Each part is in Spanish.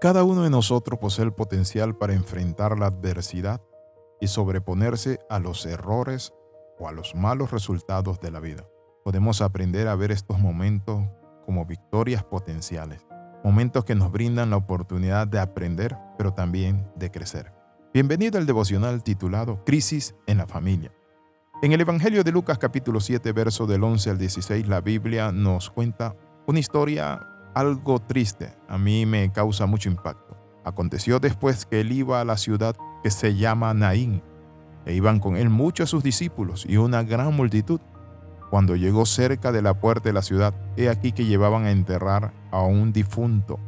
Cada uno de nosotros posee el potencial para enfrentar la adversidad y sobreponerse a los errores o a los malos resultados de la vida. Podemos aprender a ver estos momentos como victorias potenciales, momentos que nos brindan la oportunidad de aprender, pero también de crecer. Bienvenido al devocional titulado Crisis en la familia. En el Evangelio de Lucas capítulo 7, verso del 11 al 16, la Biblia nos cuenta una historia algo triste, a mí me causa mucho impacto. Aconteció después que él iba a la ciudad que se llama Naín, e iban con él muchos de sus discípulos y una gran multitud. Cuando llegó cerca de la puerta de la ciudad, he aquí que llevaban a enterrar a un difunto,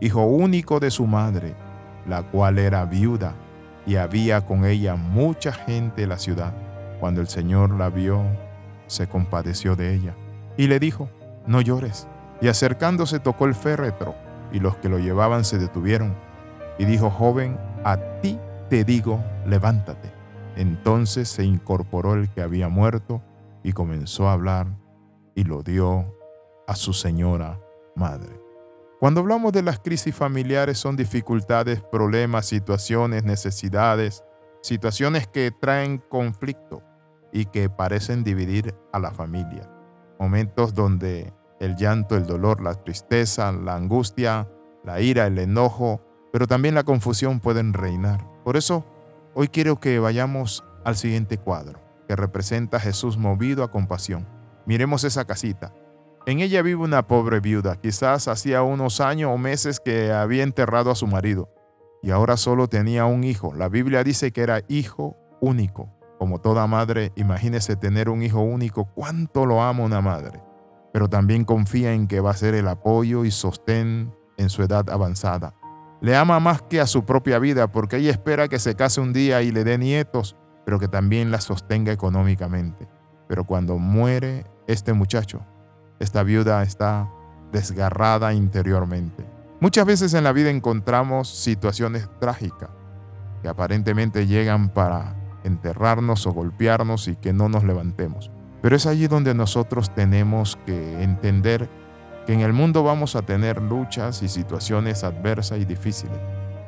hijo único de su madre, la cual era viuda, y había con ella mucha gente de la ciudad. Cuando el Señor la vio, se compadeció de ella, y le dijo, no llores. Y acercándose tocó el féretro, y los que lo llevaban se detuvieron. Y dijo, joven, a ti te digo, levántate. Entonces se incorporó el que había muerto y comenzó a hablar y lo dio a su señora madre. Cuando hablamos de las crisis familiares son dificultades, problemas, situaciones, necesidades, situaciones que traen conflicto y que parecen dividir a la familia. Momentos donde el llanto, el dolor, la tristeza, la angustia, la ira, el enojo, pero también la confusión pueden reinar. Por eso, hoy quiero que vayamos al siguiente cuadro, que representa a Jesús movido a compasión. Miremos esa casita. En ella vive una pobre viuda, quizás hacía unos años o meses que había enterrado a su marido, y ahora solo tenía un hijo. La Biblia dice que era hijo único. Como toda madre, imagínese tener un hijo único, cuánto lo ama una madre pero también confía en que va a ser el apoyo y sostén en su edad avanzada. Le ama más que a su propia vida porque ella espera que se case un día y le dé nietos, pero que también la sostenga económicamente. Pero cuando muere este muchacho, esta viuda está desgarrada interiormente. Muchas veces en la vida encontramos situaciones trágicas que aparentemente llegan para enterrarnos o golpearnos y que no nos levantemos. Pero es allí donde nosotros tenemos que entender que en el mundo vamos a tener luchas y situaciones adversas y difíciles.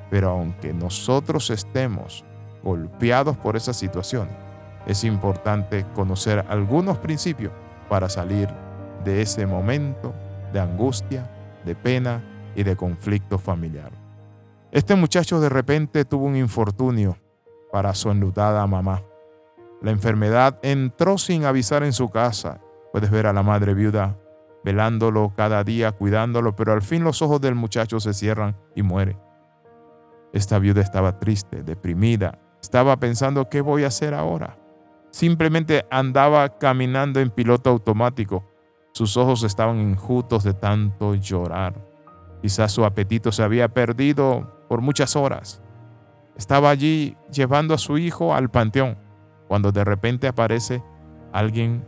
Pero aunque nosotros estemos golpeados por esas situaciones, es importante conocer algunos principios para salir de ese momento de angustia, de pena y de conflicto familiar. Este muchacho de repente tuvo un infortunio para su enlutada mamá. La enfermedad entró sin avisar en su casa. Puedes ver a la madre viuda velándolo cada día, cuidándolo, pero al fin los ojos del muchacho se cierran y muere. Esta viuda estaba triste, deprimida, estaba pensando qué voy a hacer ahora. Simplemente andaba caminando en piloto automático. Sus ojos estaban enjutos de tanto llorar. Quizás su apetito se había perdido por muchas horas. Estaba allí llevando a su hijo al panteón cuando de repente aparece alguien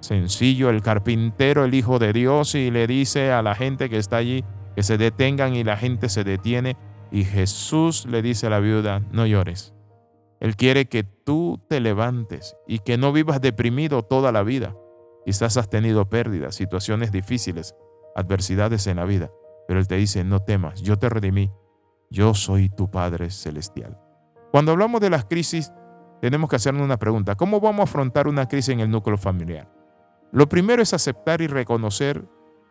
sencillo, el carpintero, el Hijo de Dios, y le dice a la gente que está allí que se detengan y la gente se detiene. Y Jesús le dice a la viuda, no llores. Él quiere que tú te levantes y que no vivas deprimido toda la vida. Quizás has tenido pérdidas, situaciones difíciles, adversidades en la vida, pero Él te dice, no temas, yo te redimí, yo soy tu Padre Celestial. Cuando hablamos de las crisis, tenemos que hacernos una pregunta. ¿Cómo vamos a afrontar una crisis en el núcleo familiar? Lo primero es aceptar y reconocer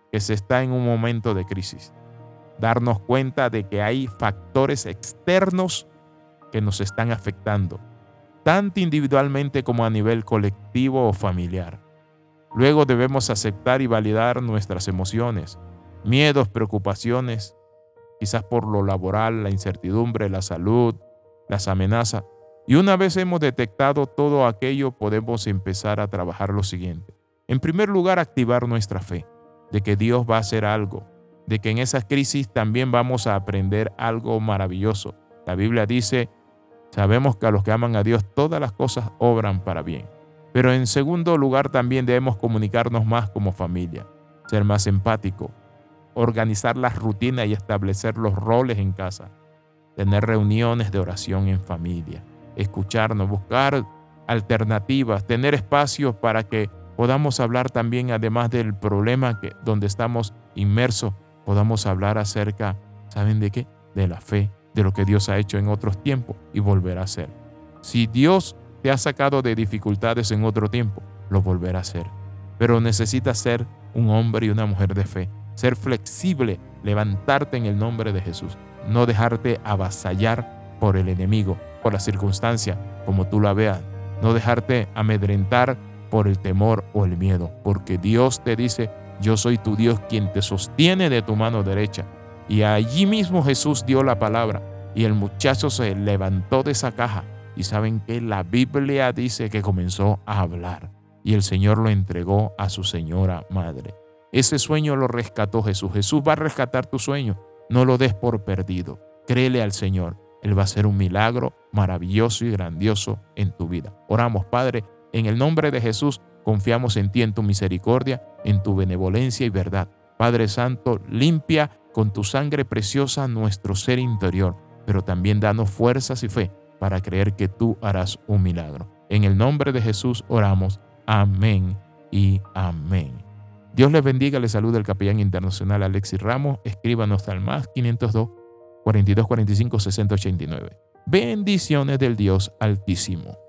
que se está en un momento de crisis. Darnos cuenta de que hay factores externos que nos están afectando, tanto individualmente como a nivel colectivo o familiar. Luego debemos aceptar y validar nuestras emociones, miedos, preocupaciones, quizás por lo laboral, la incertidumbre, la salud, las amenazas, y una vez hemos detectado todo aquello, podemos empezar a trabajar lo siguiente. En primer lugar, activar nuestra fe de que Dios va a hacer algo, de que en esa crisis también vamos a aprender algo maravilloso. La Biblia dice, sabemos que a los que aman a Dios todas las cosas obran para bien. Pero en segundo lugar también debemos comunicarnos más como familia, ser más empático, organizar las rutinas y establecer los roles en casa, tener reuniones de oración en familia escucharnos, buscar alternativas, tener espacios para que podamos hablar también, además del problema que, donde estamos inmersos, podamos hablar acerca, ¿saben de qué? de la fe, de lo que Dios ha hecho en otros tiempos y volverá a hacer. Si Dios te ha sacado de dificultades en otro tiempo, lo volverá a hacer. Pero necesitas ser un hombre y una mujer de fe, ser flexible, levantarte en el nombre de Jesús, no dejarte avasallar por el enemigo, por la circunstancia, como tú la veas, no dejarte amedrentar por el temor o el miedo, porque Dios te dice, yo soy tu Dios quien te sostiene de tu mano derecha. Y allí mismo Jesús dio la palabra y el muchacho se levantó de esa caja y saben que la Biblia dice que comenzó a hablar y el Señor lo entregó a su señora madre. Ese sueño lo rescató Jesús. Jesús va a rescatar tu sueño. No lo des por perdido. Créele al Señor. Él va a hacer un milagro maravilloso y grandioso en tu vida. Oramos, Padre, en el nombre de Jesús, confiamos en ti, en tu misericordia, en tu benevolencia y verdad. Padre Santo, limpia con tu sangre preciosa nuestro ser interior, pero también danos fuerzas y fe para creer que tú harás un milagro. En el nombre de Jesús oramos. Amén y amén. Dios les bendiga, les saluda el capellán internacional Alexis Ramos. Escríbanos al más 502 4245 6089. Bendiciones del Dios Altísimo.